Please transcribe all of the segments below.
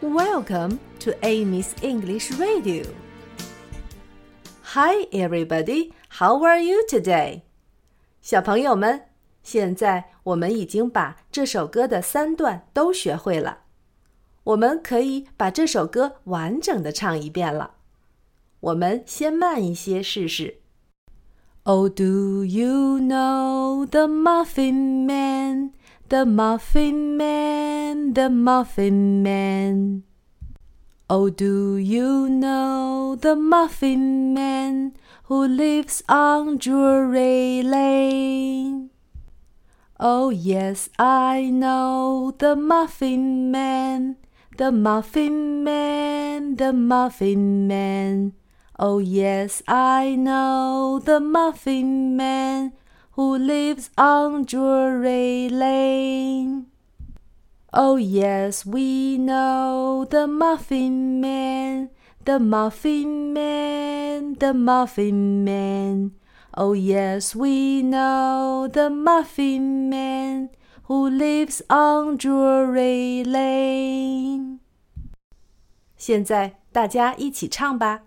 Welcome to Amy's English Radio. Hi, everybody. How are you today? 小朋友们，现在我们已经把这首歌的三段都学会了，我们可以把这首歌完整的唱一遍了。我们先慢一些试试。Oh, do you know the Muffin Man? The Muffin Man, the Muffin Man. Oh, do you know the Muffin Man who lives on Drury Lane? Oh, yes, I know the Muffin Man, the Muffin Man, the Muffin Man. Oh, yes, I know the Muffin Man who lives on Drury Lane. Oh, yes, we know the Muffin Man, the Muffin Man, the Muffin Man. Oh, yes, we know the Muffin Man who lives on Drury Lane. 现在大家一起唱吧。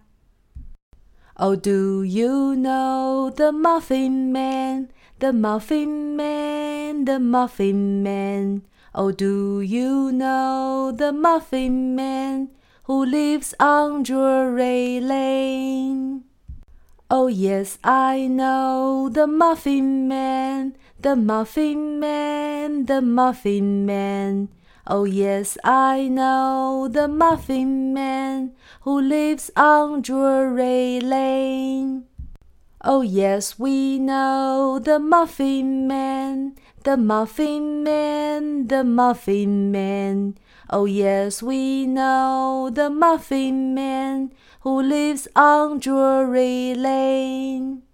Oh, do you know the Muffin Man, The Muffin Man, the Muffin Man? Oh, do you know the Muffin Man who lives on Drury Lane? Oh, yes, I know the Muffin Man, the Muffin Man, the Muffin Man. Oh, yes, I know the Muffin Man who lives on Drury Lane. Oh, yes, we know the Muffin Man, the Muffin Man, the Muffin Man. Oh, yes, we know the Muffin Man who lives on Drury Lane.